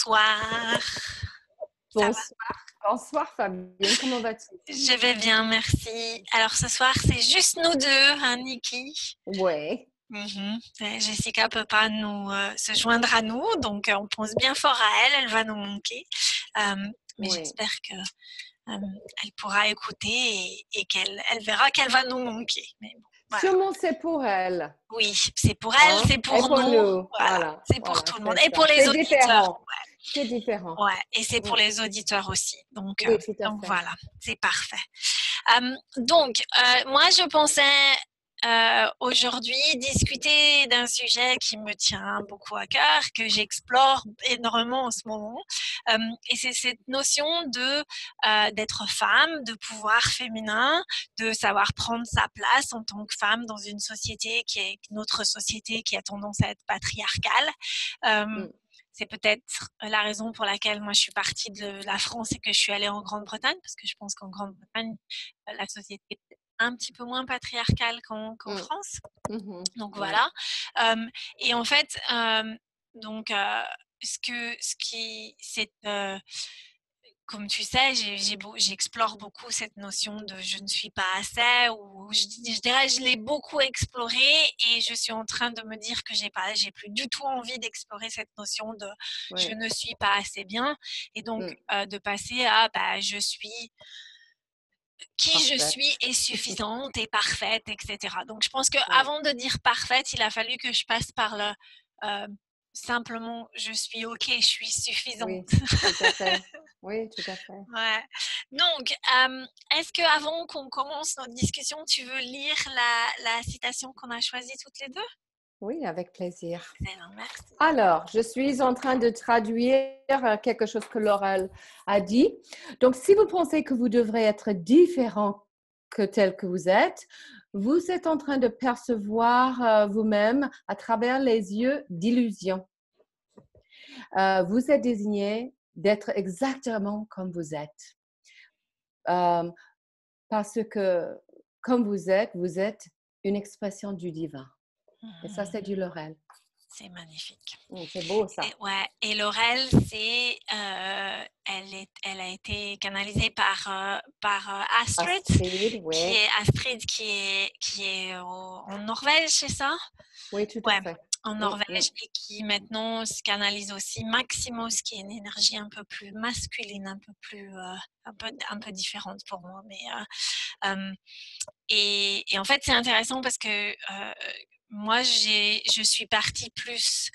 Bonsoir. Bonsoir. Bonsoir Fabienne, comment vas-tu? Je vais bien, merci. Alors ce soir, c'est juste nous deux, hein, Niki? Oui. Mhm. Jessica ne peut pas nous euh, se joindre à nous, donc euh, on pense bien fort à elle, elle va nous manquer. Euh, mais j'espère que elle pourra écouter et, qu'elle elle verra qu'elle va nous manquer. Mais Sûrement c'est pour elle. Oui, c'est pour elle, hein? c'est pour, nous. Voilà. C'est pour tout le monde. Et pour les auditeurs. C'est différent. Ouais. Et c'est pour les auditeurs aussi. Donc, euh, donc voilà, c'est parfait. donc, euh, moi, je pensais euh, aujourd'hui discuter d'un sujet qui me tient beaucoup à cœur, que j'explore énormément en ce moment. Euh, et c'est cette notion de euh, d'être femme, de pouvoir féminin, de savoir prendre sa place en tant que femme dans une société qui est notre société qui a tendance à être patriarcale. Mm. C'est peut-être la raison pour laquelle moi je suis partie de la France et que je suis allée en Grande-Bretagne, parce que je pense qu'en Grande-Bretagne, la société un petit peu moins patriarcale qu'en mmh. France. Mmh donc voilà. et en fait, donc ce que ce qui c'est comme tu sais, j'explore beaucoup cette notion de je ne suis pas assez, ou je, dirais je l'ai beaucoup exploré et je suis en train de me dire que j'ai pas, j'ai plus du tout envie d'explorer cette notion de je ne suis pas assez bien et donc mmh. de passer à bah, je suis qui je suis est suffisante et parfaite, etc. Donc, je pense qu'avant de dire parfaite, il a fallu que je passe par le euh, simplement je suis OK, je suis suffisante. Oui, tout à fait. Oui, tout à fait. Ouais. Donc, est-ce que avant qu'on commence notre discussion, tu veux lire la, la citation qu'on a choisie toutes les deux? Oui, avec plaisir. Alors, je suis en train de traduire euh, quelque chose que Laurel a dit. Donc, si vous pensez que vous devrez être différent que tel que vous êtes, vous êtes en train de percevoir euh, vous-même à travers les yeux d'illusion. Euh, vous êtes désigné d'être exactement comme vous êtes. parce que comme vous êtes, vous êtes une expression du divin. Et ça, c'est du Laurel. C'est magnifique. Mmh, c'est beau ça. Et, ouais. Et Laurel, c'est, euh, elle, est, elle a été canalisée par, euh, par euh, Astrid, Astrid qui est Astrid qui est, qui est en Norvège, c'est ça? Oui, tout à fait. En Norvège et qui maintenant se canalise aussi Maximus, qui est une énergie un peu plus masculine, un peu plus, un peu, un peu différente pour moi. Mais et, et, en fait, c'est intéressant parce que moi, je suis partie plus,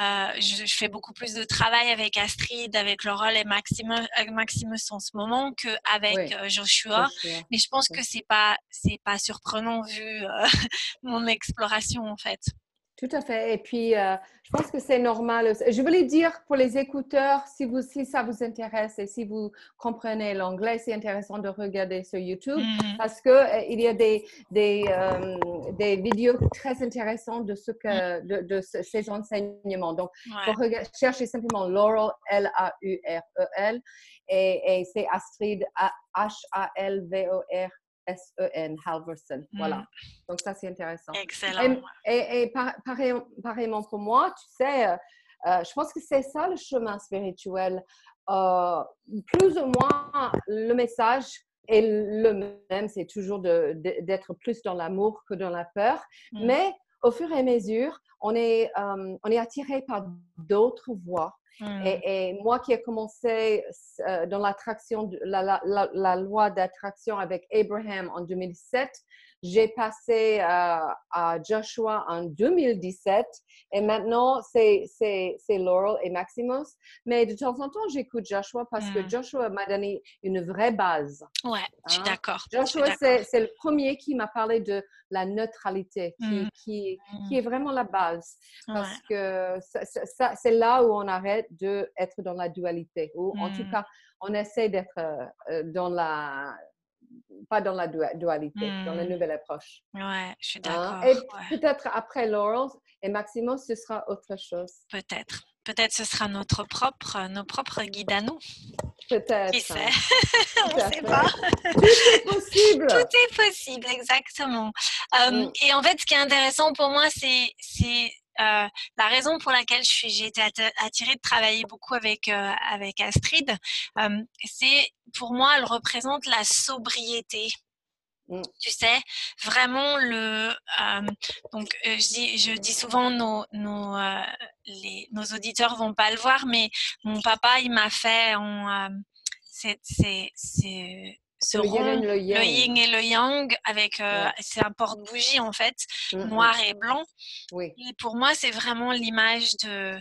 euh, je, fais beaucoup plus de travail avec Astrid, avec Laurel et Maximus, Maximus en ce moment qu'avec euh, Joshua. Mais je pense que c'est pas, c'est pas surprenant vu euh, mon exploration en fait. Tout à fait. Et puis, euh, je pense que c'est normal. Je voulais dire pour les écouteurs, si, vous, si ça vous intéresse et si vous comprenez l'anglais, c'est intéressant de regarder sur YouTube mm-hmm. parce qu'il euh, il y a des, des, euh, des, vidéos très intéressantes de, ce que, mm. de, ces enseignements. Donc, ouais. chercher simplement Laurel, L-A-U-R-E-L, et, et c'est Astrid, H-A-L-V-O-R S-E-N, Halverson. Voilà. Mm. Donc, ça, c'est intéressant. Excellent. Et, et, pareillement pour moi, tu sais, euh, euh, je pense que c'est ça le chemin spirituel. Euh, plus ou moins, le message est le même, c'est toujours d'être plus dans l'amour que dans la peur. Mm. Mais au fur et à mesure, on est, on est attiré par d'autres voix Mmh. Et, moi qui ai commencé dans l'attraction, la, la, la, loi d'attraction avec Abraham en 2007, j'ai passé à Joshua en 2017 et maintenant c'est Laurel et Maximus. Mais de temps en temps, j'écoute Joshua parce que mmh. Joshua m'a donné une vraie base. Ouais, je suis hein? d'accord. Joshua, c'est le premier qui m'a parlé de la neutralité, qui, mmh. qui, qui, est vraiment la base. Parce que c'est là où on arrête d'être dans la dualité, ou en tout cas, on essaie d'être euh, dans la pas dans la dualité, dans la mmh. nouvelle approche. Ouais, je suis hein? d'accord. Et peut-être après Laurel et Maximum, ce sera autre chose. Peut-être. Peut-être ce sera notre propre, nos propres guides à nous. Peut-être. Qui sait On ne sait pas. Tout est possible. Tout est possible, exactement. Mmh. Et en fait, ce qui est intéressant pour moi, c'est euh, la raison pour laquelle j'ai été attirée de travailler beaucoup avec, euh, avec Astrid, euh, c'est pour moi, elle représente la sobriété. Mmh. Tu sais, vraiment le. donc, je dis, je dis souvent, nos, nos, les, nos auditeurs vont pas le voir, mais mon papa, il m'a fait en. c'est le, yin, et le yang avec euh, c'est un porte-bougie en fait mmh, mmh. noir et blanc. Oui. et pour moi c'est vraiment l'image de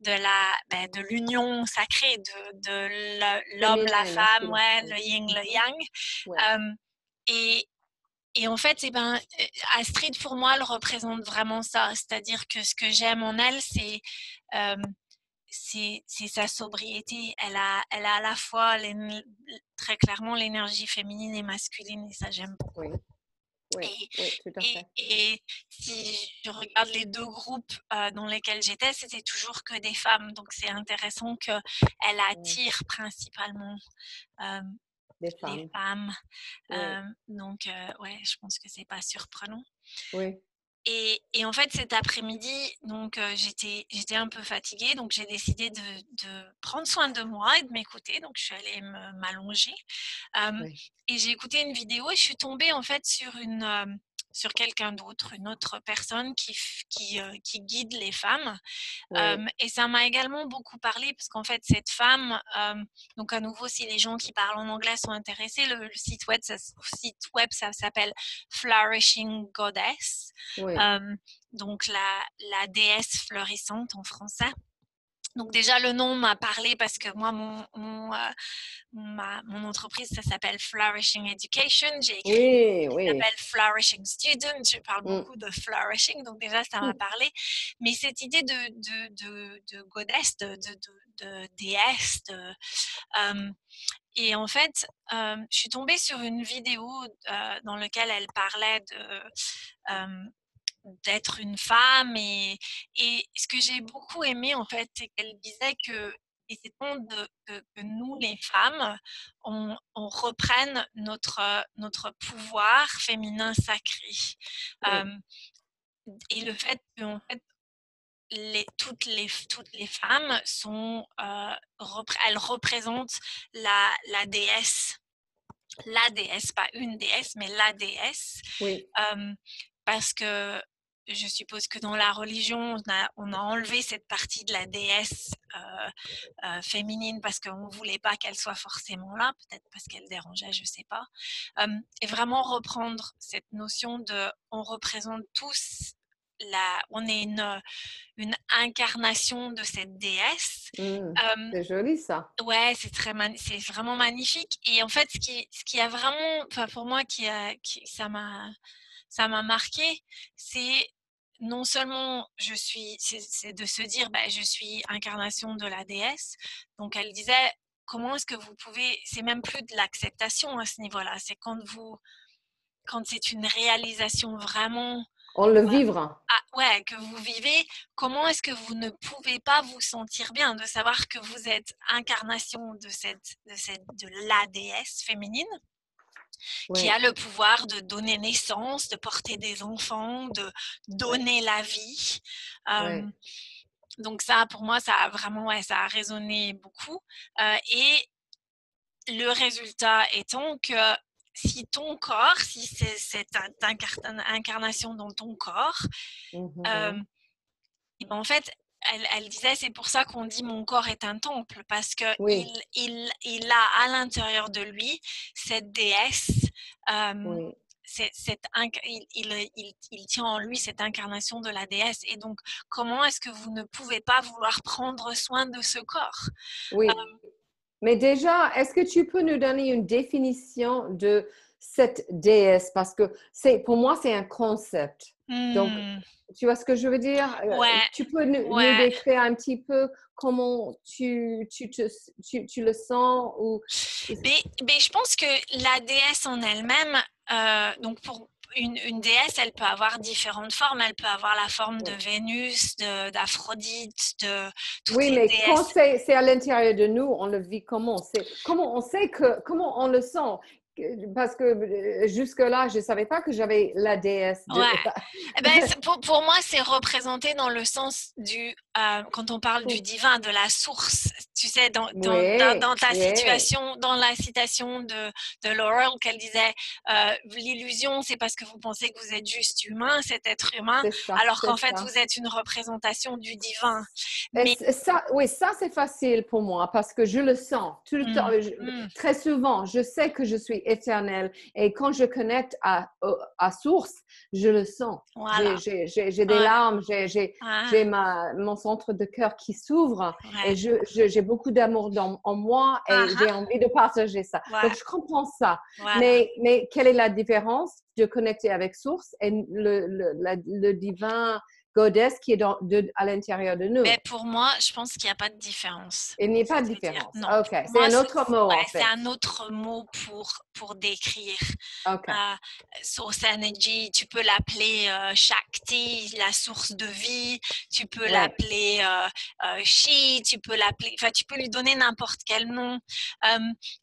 de la ben, de l'union sacrée de, de l'homme la, femme ouais le yin le yang. Et et en fait, eh ben, euh, Astrid, pour moi, elle représente vraiment ça. C'est-à-dire que ce que j'aime en elle, c'est c'est sa sobriété. Elle a, elle a à la fois très clairement l'énergie féminine et masculine et ça j'aime beaucoup. Oui. Oui, et, tout à fait. Et, si je regarde les deux groupes euh, dans lesquels j'étais, c'était toujours que des femmes. Donc c'est intéressant qu'elle attire principalement euh, des femmes. Euh, donc ouais, je pense que c'est pas surprenant. Oui. Et, et, en fait, cet après-midi, donc j'étais j'étais un peu fatiguée, donc j'ai décidé de, de, prendre soin de moi et de m'écouter. Donc je suis allée m'allonger et j'ai écouté une vidéo et je suis tombée en fait sur une sur quelqu'un d'autre, une autre personne qui, qui, euh, qui guide les femmes. et ça m'a également beaucoup parlé parce qu'en fait, cette femme, donc à nouveau, si les gens qui parlent en anglais sont intéressés, le, site web, ça, site web, ça s'appelle Flourishing Goddess. donc la, la déesse fleurissante en français. Donc déjà, le nom m'a parlé parce que moi, mon, mon, euh, mon entreprise, ça s'appelle Flourishing Education. J'ai écrit, oui, oui. s'appelle Flourishing Student. Je parle mmh. beaucoup de flourishing, donc déjà, ça m'a mmh. parlé. Mais cette idée de, de, de, de goddess, de, de, déesse, et en fait, euh, je suis tombée sur une vidéo euh, dans laquelle elle parlait de d'être une femme et, et ce que j'ai beaucoup aimé en fait c'est qu'elle disait que et c'est temps de, que, nous, les femmes, on, on, reprenne notre, notre pouvoir féminin sacré. et le fait que en fait, les, toutes, les, toutes les femmes sont, euh, elles représentent la, la déesse. La déesse, pas une déesse, mais la déesse. Oui. parce que je suppose que dans la religion, on a, on a enlevé cette partie de la déesse euh, euh, féminine parce qu'on ne voulait pas qu'elle soit forcément là, peut-être parce qu'elle dérangeait, je ne sais pas. et vraiment reprendre cette notion de on représente tous la, on est une, une incarnation de cette déesse. Mmh, c'est joli ça. Ouais, c'est très c'est vraiment magnifique. Et en fait, ce qui, ce qui a vraiment, enfin pour moi, qui, a, qui ça m'a ça m'a marqué, c'est non seulement je suis, c'est de se dire, bah, je suis incarnation de la déesse. Donc elle disait, comment est-ce que vous pouvez, c'est même plus de l'acceptation à ce niveau-là, c'est quand vous, quand c'est une réalisation vraiment. On le vivra. Ah, ouais, que vous vivez, comment est-ce que vous ne pouvez pas vous sentir bien de savoir que vous êtes incarnation de cette, de cette, de la déesse féminine? Qui a le pouvoir de donner naissance, de porter des enfants, de donner la vie. donc ça, pour moi, ça a vraiment, ouais, ça a résonné beaucoup. et le résultat étant que si ton corps, si c'est cette incarnation dans ton corps, mmh ben, en fait, elle, disait, c'est pour ça qu'on dit mon corps est un temple, parce que il, il, a à l'intérieur de lui cette déesse. Euh, il, il, il, tient en lui cette incarnation de la déesse. Et donc, comment est-ce que vous ne pouvez pas vouloir prendre soin de ce corps? Oui. Mais déjà, est-ce que tu peux nous donner une définition de cette déesse? Parce que c'est, pour moi, c'est un concept. Donc, hmm. tu vois ce que je veux dire? Euh, ouais. Tu peux nous, décrire un petit peu comment tu, tu, tu, le sens ou... Mais, mais, je pense que la déesse en elle-même, euh, donc pour une, une, déesse, elle peut avoir différentes formes. Elle peut avoir la forme de Vénus, d'Aphrodite, de, Oui, mais quand c'est à l'intérieur de nous, on le vit comment? Comment on sait que comment on le sent? Parce que euh, jusque-là, je ne savais pas que j'avais la déesse. Eh ben, pour, pour, moi, c'est représenté dans le sens du, euh, quand on parle du divin, de la source. Tu sais, dans, dans, dans, ta situation, dans la citation de, de Laurel, qu'elle disait euh, l'illusion, c'est parce que vous pensez que vous êtes juste humain, cet être humain, alors qu'en fait, vous êtes une représentation du divin. Mais... Ça, oui, ça, c'est facile pour moi parce que je le sens tout le mmh, temps. Mmh. Très souvent, je sais que je suis éternelle et quand je connecte à, à source, je le sens. J'ai des larmes, j'ai ah. mon centre de cœur qui s'ouvre et j'ai beaucoup d'amour en moi et ah j'ai envie de partager ça. Donc, je comprends ça. Mais, mais quelle est la différence de connecter avec source et le, le, le divin goddess qui est dans, de, à l'intérieur de nous. Mais pour moi, je pense qu'il n'y a pas de différence. Il n'y a pas de différence. Non. OK. C'est un autre mot, en fait. C'est un autre mot pour, pour décrire. OK. Euh, source energy, tu peux l'appeler euh, Shakti, la source de vie. Tu peux l'appeler euh, euh, Shi, tu peux l'appeler... Enfin, tu peux lui donner n'importe quel nom.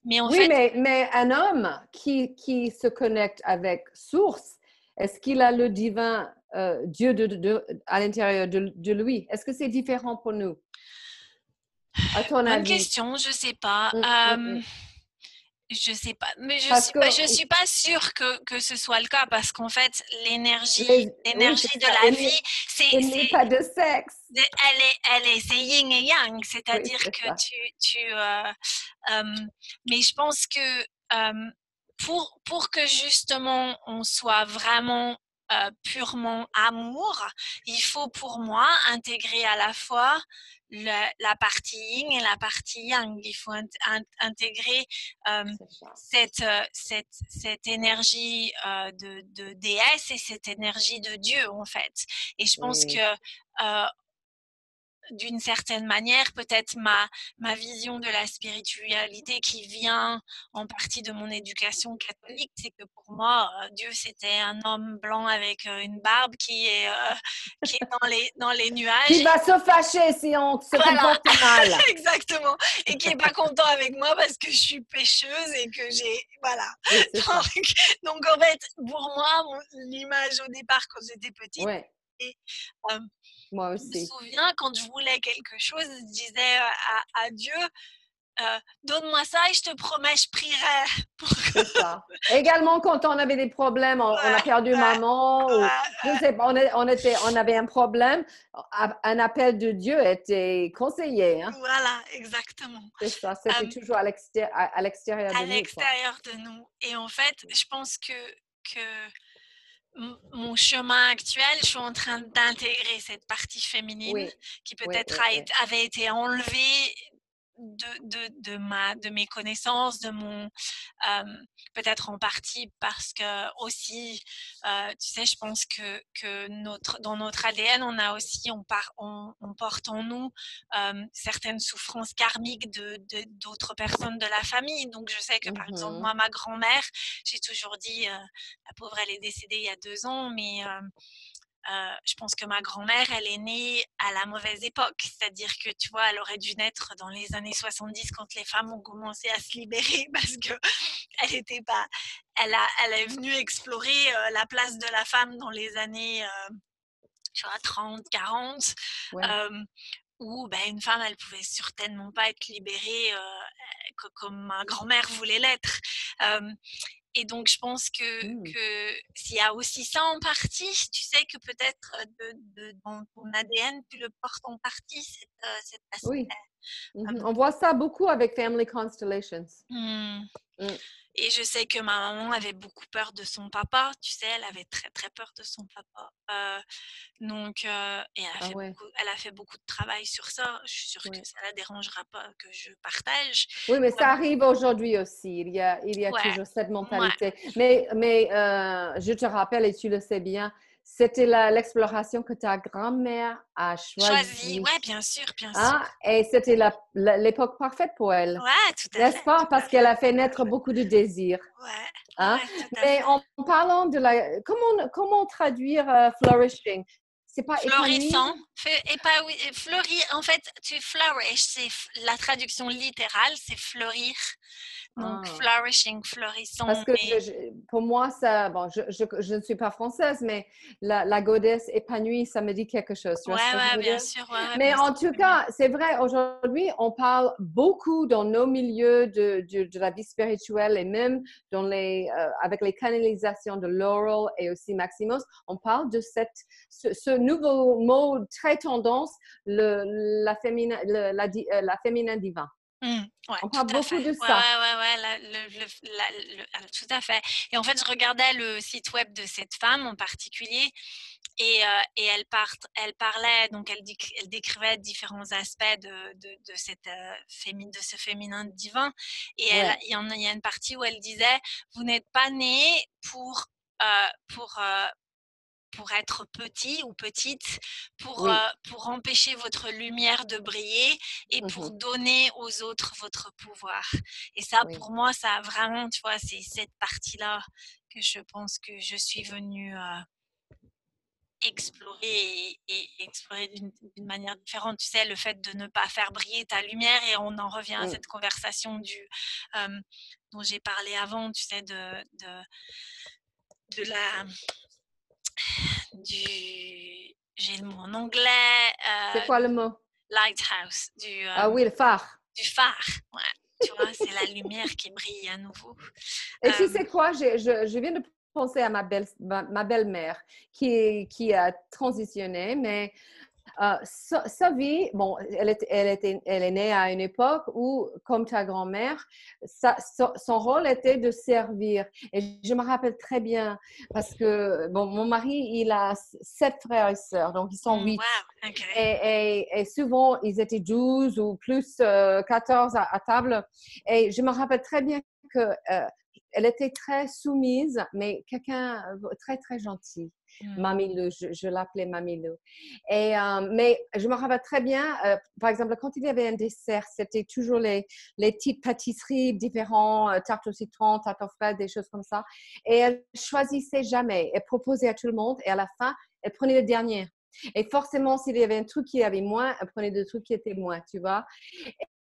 mais en oui, fait... mais, mais un homme qui, qui se connecte avec source, est-ce qu'il a le divin euh, Dieu de, à l'intérieur de, lui? Est-ce que c'est différent pour nous? À ton Bonne question, je ne sais pas. Je mmh, mmh, mmh. je sais pas, mais je ne suis, pas sûre que, que, ce soit le cas parce qu'en fait, l'énergie l'énergie de la vie, c'est. n'est pas de sexe. Elle est, elle est, c'est yin et yang, c'est-à-dire que tu. tu euh, euh, mais je pense que pour, pour que justement on soit vraiment euh, purement amour, il faut pour moi intégrer à la fois la partie yin et la partie yang. Il faut intégrer euh, cette, euh, cette, cette, énergie de, de, déesse et cette énergie de Dieu en fait. Et je pense que d'une certaine manière, peut-être ma, ma vision de la spiritualité qui vient en partie de mon éducation catholique, c'est que pour moi, euh, Dieu, c'était un homme blanc avec euh, une barbe qui est, euh, qui est dans, les, dans les nuages. Qui va se fâcher si on se comporte mal. Exactement. Et qui n'est pas content avec moi parce que je suis pêcheuse et que j'ai... Voilà. donc, en fait, pour moi, l'image au départ, quand j'étais petite, et, moi aussi. Je me souviens quand je voulais quelque chose, je disais à, Dieu, donne-moi ça et je te promets, je prierai. C'est ça. Également, quand on avait des problèmes, on, a perdu maman, ou, je sais pas, on, était, on avait un problème, un appel de Dieu était conseillé. Hein. Voilà, exactement. C'est ça, c'était toujours à l'extérieur de nous. À l'extérieur de nous. Et en fait, je pense que, que mon chemin actuel, je suis en train d'intégrer cette partie féminine qui peut-être avait été enlevée de, de, ma, de mes connaissances, de mon peut-être en partie parce que aussi, tu sais, je pense que, que notre, dans notre ADN, on a aussi, on, part, on, porte en nous certaines souffrances karmiques de d'autres personnes de la famille. Donc, je sais que par exemple, mmh moi, ma grand-mère, j'ai toujours dit, la pauvre, elle est décédée il y a deux ans, mais euh, je pense que ma grand-mère, elle est née à la mauvaise époque. C'est-à-dire que, tu vois, elle aurait dû naître dans les années 70 quand les femmes ont commencé à se libérer parce que elle était pas, elle a, elle est venue explorer euh, la place de la femme dans les années, euh, tu vois, 30, 40. où ben, une femme, elle pouvait certainement pas être libérée comme ma grand-mère voulait l'être. Et donc, je pense que, mmh. que s'il y a aussi ça en partie, tu sais que peut-être de, dans ton ADN, tu le portes en partie, cet, aspect. Oui. Mmh On voit ça beaucoup avec Family Constellations. Mmh. Et je sais que ma maman avait beaucoup peur de son papa. Tu sais, elle avait très, très peur de son papa. Euh, donc, euh, et elle a, ah fait beaucoup, elle a fait beaucoup de travail sur ça. Je suis sûre que ça ne la dérangera pas que je partage. Oui, mais ça arrive aujourd'hui aussi. Il y a, il y a toujours cette mentalité. Mais, mais euh, je te rappelle, et tu le sais bien, c'était l'exploration que ta grand-mère a choisie. Choisie, oui, bien sûr, bien sûr. Et c'était l'époque parfaite pour elle. Oui, tout à fait. N'est-ce pas? Parce qu'elle a fait naître beaucoup de désirs. Oui. Hein? Mais en parlant de la... Comment, comment traduire euh, flourishing? C'est pas florissant. Épanoui, fleurir, en fait, tu flourish, c'est la traduction littérale, c'est fleurir. Donc, ah. flourishing, florissant. Parce que pour moi, ça, bon, je, je, ne suis pas française, mais la, la godesse épanouie, ça me dit quelque chose. Oui, ouais, bien sûr. mais en tout cas, c'est vrai, aujourd'hui, on parle beaucoup dans nos milieux de, de, de la vie spirituelle et même dans les, euh, avec les canalisations de Laurel et aussi Maximus, on parle de cette, ce, nouveau mot très tendance, le, la, féminin, la, euh, la féminin divin. Mmh, on parle beaucoup de ça. Ouais, ouais, ouais, tout à fait. Et en fait, je regardais le site web de cette femme en particulier et, euh, et elle, part, elle parlait, donc elle, elle décrivait différents aspects de, de, de cette, euh, de ce féminin divin. Et elle, il, y en a, il y a une partie où elle disait, vous n'êtes pas né pour, euh, pour, pour être petit ou petite, pour, euh, pour empêcher votre lumière de briller et mmh pour donner aux autres votre pouvoir. Et ça, pour moi, ça a vraiment, tu vois, c'est cette partie-là que je pense que je suis venue euh, explorer et, explorer d'une manière différente. Tu sais, le fait de ne pas faire briller ta lumière et on en revient à mmh. cette conversation du, euh, dont j'ai parlé avant, tu sais, de, de, de la du. J'ai le mot en anglais. c'est euh, quoi le mot? Lighthouse. Du, ah oui, le phare. Du phare, ouais. Tu vois, c'est la lumière qui brille à nouveau. Et tu sais quoi? Je, je, je, viens de penser à ma belle-mère ma, belle qui, qui a transitionné, mais euh, sa, vie, bon, elle, était, elle, était, elle est née à une époque où, comme ta grand-mère, son rôle était de servir. Et je me rappelle très bien parce que, bon, mon mari, il a sept frères et sœurs, donc ils sont mmh, huit. et, et, souvent, ils étaient douze ou plus euh, quatorze à, table. Et je me rappelle très bien que euh, elle était très soumise, mais quelqu'un très, très gentil. Mmh. Mamie je, l'appelais Mamie Et, euh, mais je me rappelle très bien, euh, par exemple, quand il y avait un dessert, c'était toujours les, les petites pâtisseries différentes, euh, tarte au citron, tarte aux fraises, des choses comme ça. Et elle choisissait jamais. Elle proposait à tout le monde et à la fin, elle prenait le dernier. Et forcément, s'il y avait un truc qui avait moins, elle prenait des trucs qui étaient moins, tu vois.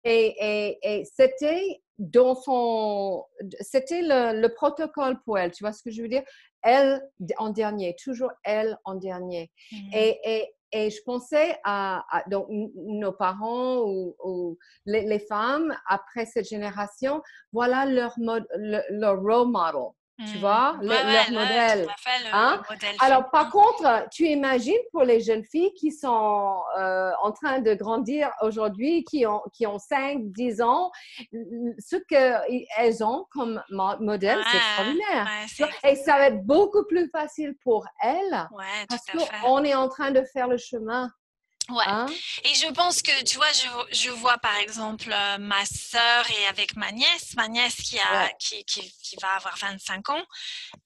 Et, et, et c'était dans son, c'était le, le, protocole pour elle, tu vois ce que je veux dire? Elle en dernier, toujours elle en dernier. Mmh. Et, et, et, je pensais à, donc, nos parents ou, les, les, femmes après cette génération, voilà leur, mode, leur role model. Tu mmh. vois, leur modèle. hein? Alors, par contre, tu imagines pour les jeunes filles qui sont euh, en train de grandir aujourd'hui, qui ont, qui ont 5, 10 ans, ce qu'elles ont comme modèle, c'est extraordinaire. Et ça va être beaucoup plus facile pour elles parce qu'on est en train de faire le chemin Ouais. Hein? Et je pense que, tu vois, je, je vois par exemple euh, ma sœur et avec ma nièce, ma nièce qui, a, qui, qui, qui, va avoir 25 ans,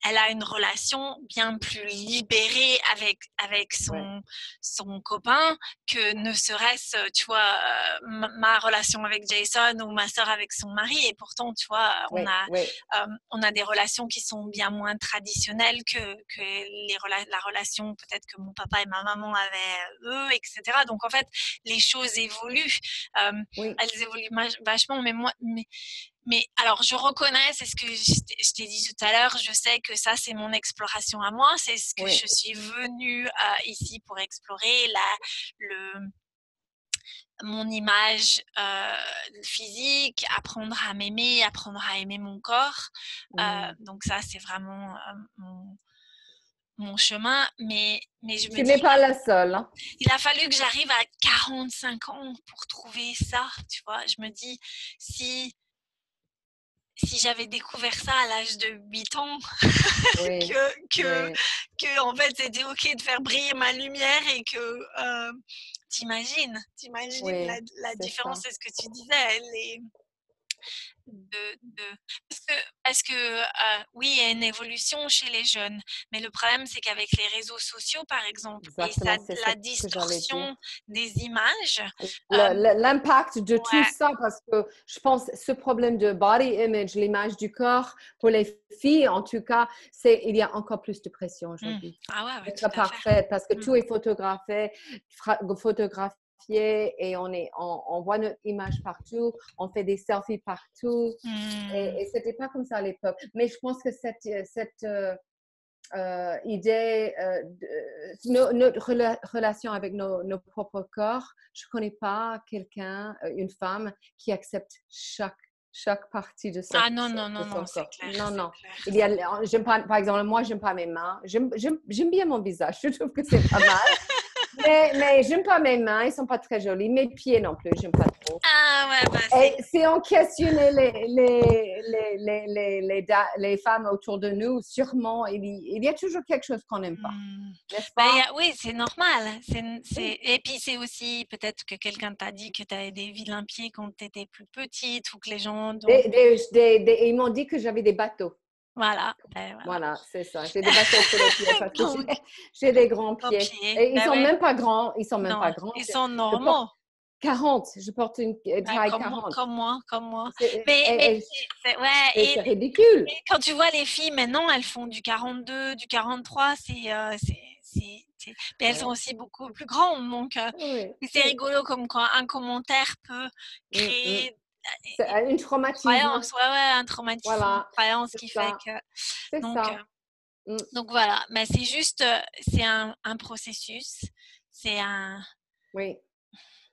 elle a une relation bien plus libérée avec, avec son, son copain que ne serait-ce, tu vois, euh, ma, relation avec Jason ou ma sœur avec son mari. Et pourtant, tu vois, on, a, euh, on a des relations qui sont bien moins traditionnelles que, que les, la relation peut-être que mon papa et ma maman avaient eux, etc. Donc en fait, les choses évoluent. Euh, elles évoluent vachement, mais moi, mais, mais alors, je reconnais, c'est ce que je t'ai dit tout à l'heure, je sais que ça, c'est mon exploration à moi, c'est ce que je suis venue euh, ici pour explorer, la, le, mon image physique, apprendre à m'aimer, apprendre à aimer mon corps. Mmh. donc ça, c'est vraiment mon, mon chemin, mais, mais je me tu n'es pas la seule. Hein. Il a fallu que j'arrive à 45 ans pour trouver ça, tu vois. Je me dis, si, si j'avais découvert ça à l'âge de 8 ans, que, que, que, en fait, c'était OK de faire briller ma lumière et que, euh, t'imagines, t'imagines la, la différence, c'est ce que tu disais, les, de, parce que, euh, oui, il y a une évolution chez les jeunes, mais le problème, c'est qu'avec les réseaux sociaux, par exemple, et la distorsion des images. Euh, l'impact de tout ça, parce que je pense ce problème de body image, l'image du corps, pour les filles, en tout cas, c'est il y a encore plus de pression mmh. aujourd'hui. Ah ouais, ouais parfait, parce que mmh. tout est photographié, photographié et on, est, on, voit notre image partout, on fait des selfies partout. Et, hmm. et ce n'était pas comme ça à l'époque. Mais je pense que cette, cette euh, euh, idée, euh, de, notre relation avec nos, nos, propres corps, je ne connais pas quelqu'un, une femme, qui accepte chaque chaque partie de ça. Ah non, non, non, non, c'est clair. Non, non. Il y a, pas, par exemple, moi, j'aime pas mes mains. J'aime bien mon visage. Je trouve que c'est pas mal mais, mais j'aime pas mes mains, ils sont pas très jolis. Mes pieds non plus, j'aime pas trop. Ah ouais, bah Et si on questionnait les, les, les, les, les, les, femmes autour de nous, sûrement, il y, il y a toujours quelque chose qu'on n'aime pas. Hmm. Bah, oui, c'est normal. C'est, Et puis c'est aussi peut-être que quelqu'un t'a dit que tu avais des vilains pieds quand tu étais plus petite ou que les gens... ils m'ont dit que j'avais des bateaux. Voilà. Ben, voilà, c'est ça. J'ai des les pieds j'ai des grands pieds. Et ils ne ben sont même pas grands. Ils sont même pas grands. Ils sont normaux. 40, je porte une euh, taille comme, 40. Comme moi, comme moi. Mais, c'est ouais, ridicule. Mais quand tu vois les filles maintenant, elles font du 42, du 43, c'est euh, mais elles sont aussi beaucoup plus grandes. Donc, euh, c'est rigolo comme quoi un commentaire peut mmh, mmh. créer c'est une traumatisme. Croyance, ouais, ouais, un traumatisme, voilà. une croyance qui fait que. Donc, ça. Euh, mmh. donc voilà, mais c'est juste, euh, c'est un, un, processus, c'est un. Oui.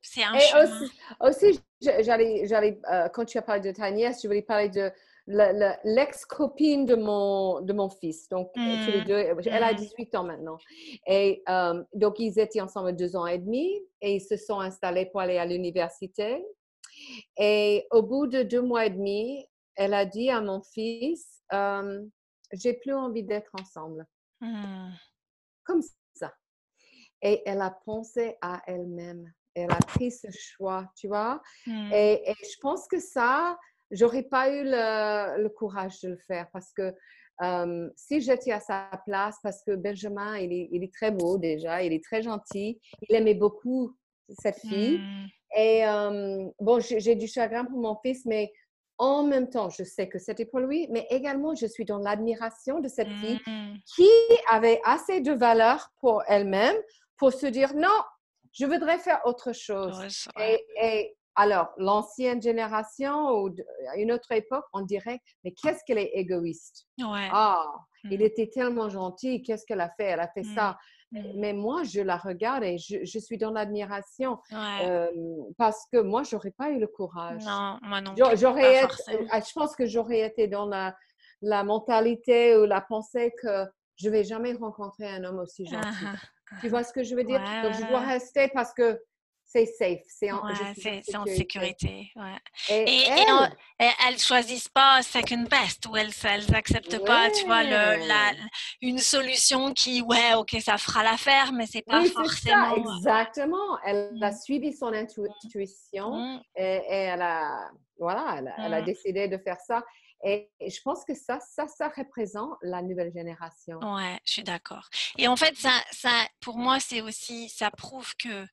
C'est un Et aussi, aussi j'allais, j'allais euh, quand tu as parlé de ta nièce, je voulais parler de l'ex-copine de mon, de mon fils. Donc, tous les mmh. deux, elle a 18 mmh. ans maintenant. Et donc, ils étaient ensemble deux ans et demi et ils se sont installés pour aller à l'université. Et au bout de deux mois et demi, elle a dit à mon fils, j'ai plus envie d'être ensemble. Mmh. Comme ça. Et elle a pensé à elle-même. Elle a pris ce choix, tu vois? Mmh. Et, je pense que ça, j'aurais pas eu le, courage de le faire parce que si j'étais à sa place, parce que Benjamin, il est, il est, très beau déjà, il est très gentil, il aimait beaucoup cette fille. Mmh. Et bon, j'ai du chagrin pour mon fils, mais en même temps, je sais que c'était pour lui, mais également, je suis dans l'admiration de cette fille mmh. qui avait assez de valeur pour elle-même pour se dire non, je voudrais faire autre chose. et, alors, l'ancienne génération ou à une autre époque, on dirait, mais qu'est-ce qu'elle est égoïste? Ah, il mmh. était tellement gentil, qu'est-ce qu'elle a fait? Elle a fait ça. Mmh. Mais moi, je la regarde et je, suis dans l'admiration parce que moi, j'aurais pas eu le courage. Non, moi non. J'aurais ah, je pense que j'aurais été dans la, la, mentalité ou la pensée que je vais jamais rencontrer un homme aussi gentil. Ah, ah, tu vois ce que je veux dire? Donc, je dois rester parce que c'est safe, c'est en, en, sécurité. Et, elles, ne choisissent pas second best ou elles n'acceptent pas, tu vois, le, la, une solution qui, ouais, ok, ça fera l'affaire, mais c'est pas forcément. Ça, exactement. Elle a mmh. suivi son intuition mmh. et, elle a, voilà, elle, a mmh. décidé de faire ça. Et, je pense que ça, ça, ça représente la nouvelle génération. Ouais, je suis d'accord. Et en fait, ça, ça, pour moi, c'est aussi, ça prouve que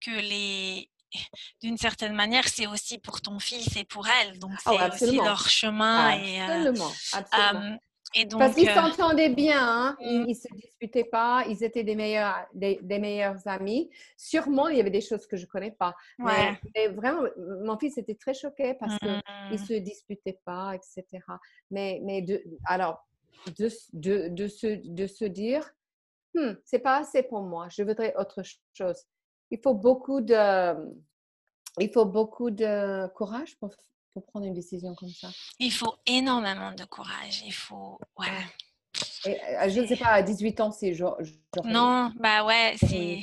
que les d'une certaine manière, c'est aussi pour ton fils et pour elle. Donc, oh, c'est aussi leur chemin. Absolument, et, absolument. et donc, Parce qu'ils s'entendaient bien, hein. ils ne se disputaient pas, ils étaient des meilleurs, des, meilleurs amis. Sûrement, il y avait des choses que je ne connais pas. Mais, vraiment, mon fils était très choqué parce qu'ils ne mmh. se disputaient pas, etc. Mais, mais de, alors, de, de, de, se, de se dire, hm, c'est pas assez pour moi, je voudrais autre chose il faut beaucoup de, Il faut beaucoup de courage pour, pour, prendre une décision comme ça. Il faut énormément de courage. Il faut. Ouais. Euh, je ne sais pas, à 18 ans, c'est genre. Non, bah ouais, c'est.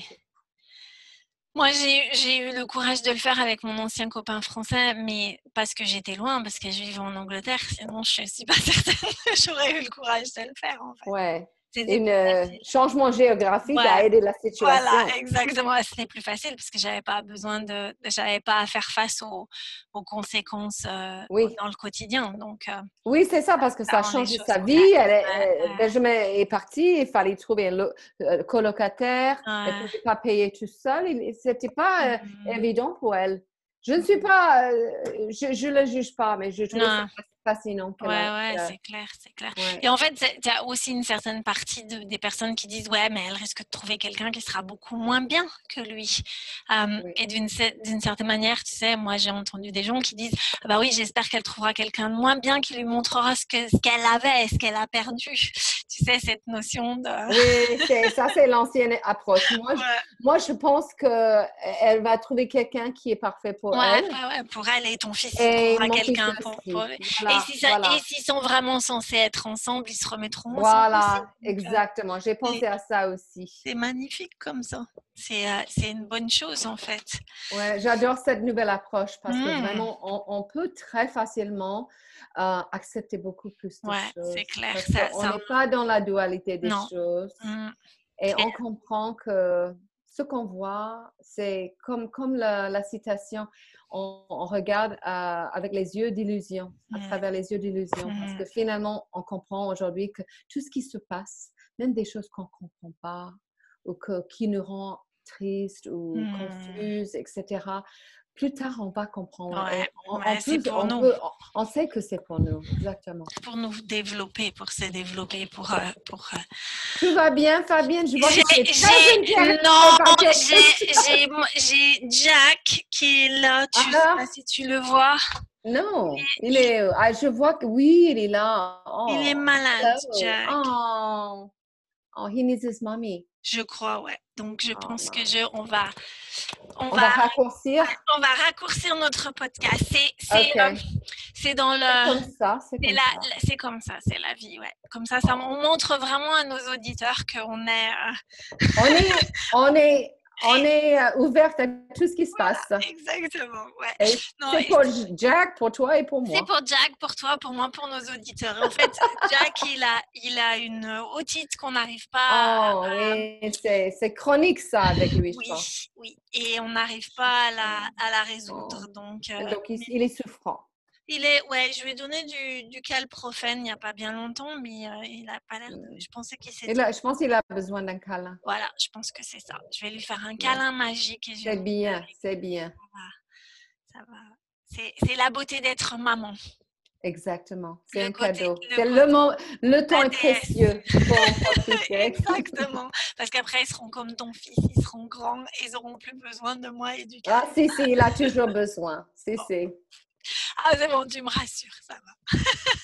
Moi, j'ai eu le courage de le faire avec mon ancien copain français, mais parce que j'étais loin, parce que je vivais en Angleterre. Sinon, je ne suis pas certaine que j'aurais eu le courage de le faire. En fait. Ouais. Un euh, changement géographique a aidé la situation. Voilà, exactement. C'était plus facile parce que j'avais pas besoin de, j'avais pas à faire face aux, aux conséquences euh, dans le quotidien. Donc. Euh, oui, c'est ça parce que ça, a changé sa vie. Elle est, Benjamin est parti. Il fallait trouver un colocataire. Elle ne pouvait pas payer tout seul. C'était pas mm-hmm. évident pour elle. Je ne suis pas, je ne le juge pas, mais je trouve fascinant. Ouais, ouais, c'est clair, c'est clair. Et en fait, tu as aussi une certaine partie de, des personnes qui disent Ouais, mais elle risque de trouver quelqu'un qui sera beaucoup moins bien que lui. Et d'une certaine manière, tu sais, moi j'ai entendu des gens qui disent ah Bah oui, j'espère qu'elle trouvera quelqu'un de moins bien qui lui montrera ce qu'elle ce avait, ce qu'elle a perdu. Tu sais, cette notion de. oui, ça, c'est l'ancienne approche. Moi, je, moi, je pense qu'elle va trouver quelqu'un qui est parfait pour elle. Ouais, pour elle et ton fils, il trouvera quelqu'un pour, pour, et s'ils sont vraiment censés être ensemble, ils se remettront ensemble. Voilà, euh, exactement. J'ai pensé à ça aussi. C'est magnifique comme ça. Euh, c'est une bonne chose en fait. Ouais, j'adore cette nouvelle approche parce que mmh. vraiment, on, peut très facilement euh, accepter beaucoup plus de ouais, c'est clair. on n'est pas dans la dualité des choses. Mmh. Et on comprend que ce qu'on voit, c'est comme, comme la citation, on, regarde euh, avec les yeux d'illusion, à travers les yeux d'illusion. Parce que finalement, on comprend aujourd'hui que tout ce qui se passe, même des choses qu'on ne comprend pas ou que, qui nous rend tristes ou mmh. confuses, etc., plus tard, on va comprendre. on, pour nous. on, sait que c'est pour nous, exactement. Pour nous développer, pour se développer, pour... Euh, pour euh, Tout va bien, Fabienne? Je vois que Non, j'ai Jack qui est là. Tu, sais pas si tu le vois. Non, il est... Ah, je vois que oui, il est là. il est oh, malade, Jack. Oh. oh, he needs his mommy. Je crois, ouais. Donc, je oh pense que je, on va, on, va, raccourcir. On va raccourcir notre podcast. C'est, euh, c'est, dans le. Comme ça, c'est comme, ça. C'est comme ça, c'est la vie, ouais. Comme ça, ça, on montre vraiment à nos auditeurs qu'on est. Euh, on est, on est on est euh, ouverte à tout ce qui se passe. Exactement, ouais. C'est pour Jack, pour toi et pour moi. C'est pour Jack, pour toi, pour moi, pour nos auditeurs. En fait, Jack, il a, il a une otite qu'on n'arrive pas oh, oui, c'est chronique ça avec lui, oui, Oui, et on n'arrive pas à la, à la résoudre. Oh. Donc, euh, donc il, est souffrant. Il est, ouais, je lui ai donné du, du calprofène il n'y a pas bien longtemps, mais euh, il n'a pas l'air de. Je pensais qu'il s'était. Je pense qu'il a besoin d'un câlin. Voilà, je pense que c'est ça. Je vais lui faire un câlin magique. C'est bien, c'est bien. Ça va. C'est la beauté d'être maman. Exactement. C'est un cadeau. Le, le, temps est précieux Exactement. Parce qu'après, ils seront comme ton fils, ils seront grands et ils n'auront plus besoin de moi et du Ah, si, si, il a toujours besoin. Si, si. Ah, c'est bon, tu me rassures, ça va.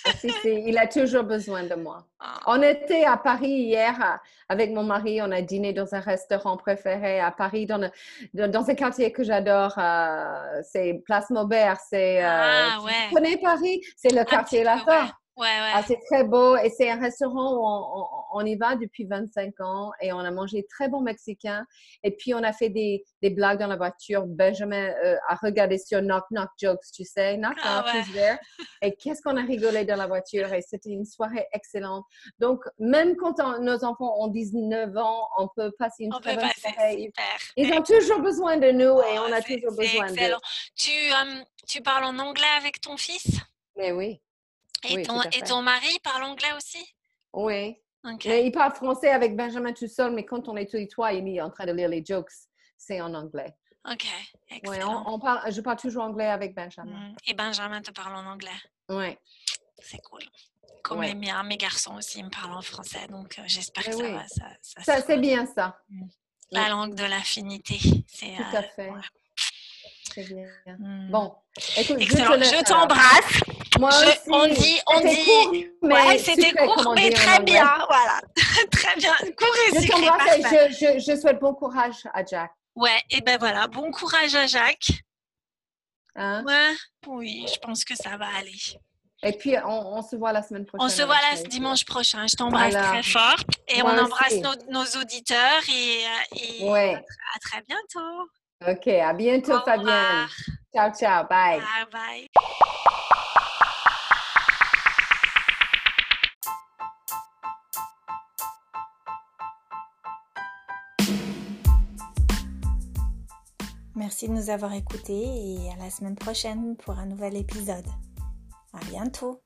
Ah, il a toujours besoin de moi. Ah. On était à Paris hier avec mon mari, on a dîné dans un restaurant préféré à Paris, dans, dans un quartier que j'adore, euh, c'est Place Maubert. C'est, euh, ah, Tu connais Paris? C'est le quartier là-bas. Ouais, ouais. Ah, c'est très beau et c'est un restaurant où on, y va depuis 25 ans et on a mangé très bon mexicain. Et puis on a fait des, des blagues dans la voiture. Benjamin euh, a regardé sur Knock Knock Jokes, tu sais, Knock ah, Knock ouais. Et qu'est-ce qu'on a rigolé dans la voiture? Et c'était une soirée excellente. Donc même quand nos enfants ont 19 ans, on peut passer une très bonne soirée. Ils ont toujours besoin de nous et oh, on a toujours besoin d'eux. Tu, euh, tu parles en anglais avec ton fils? Mais oui. Et, ton, et ton mari parle anglais aussi? Oui. Il parle français avec Benjamin tout seul, mais quand on est tous les trois, il est en train de lire les jokes, c'est en anglais. OK. on, parle, je parle toujours anglais avec Benjamin. Mmh. Et Benjamin te parle en anglais Oui. C'est cool. Comme les miens, mes garçons aussi me parlent en français, donc euh, j'espère que ça va. Ça, ça, c'est bien ça. Mmh. La langue de l'affinité. Tout à euh, fait. Très bien. Mmh. Bon, écoute, je t'embrasse. Moi aussi. On dit, on dit. mais c'était court, mais très bien. Voilà. très bien. Court et je, je, je, je, souhaite bon courage à Jack. Ouais, et ben voilà. Bon courage à Jacques. Hein? Ouais, oui, je pense que ça va aller. Et puis, on, se voit la semaine prochaine. On se voit la dimanche prochain. Je t'embrasse très fort. Et on embrasse nos, auditeurs et, euh, et à, très bientôt. OK, à bientôt, Fabienne. Ciao, ciao. Bye. Bye, bye. Merci de nous avoir écoutés et à la semaine prochaine pour un nouvel épisode. À bientôt!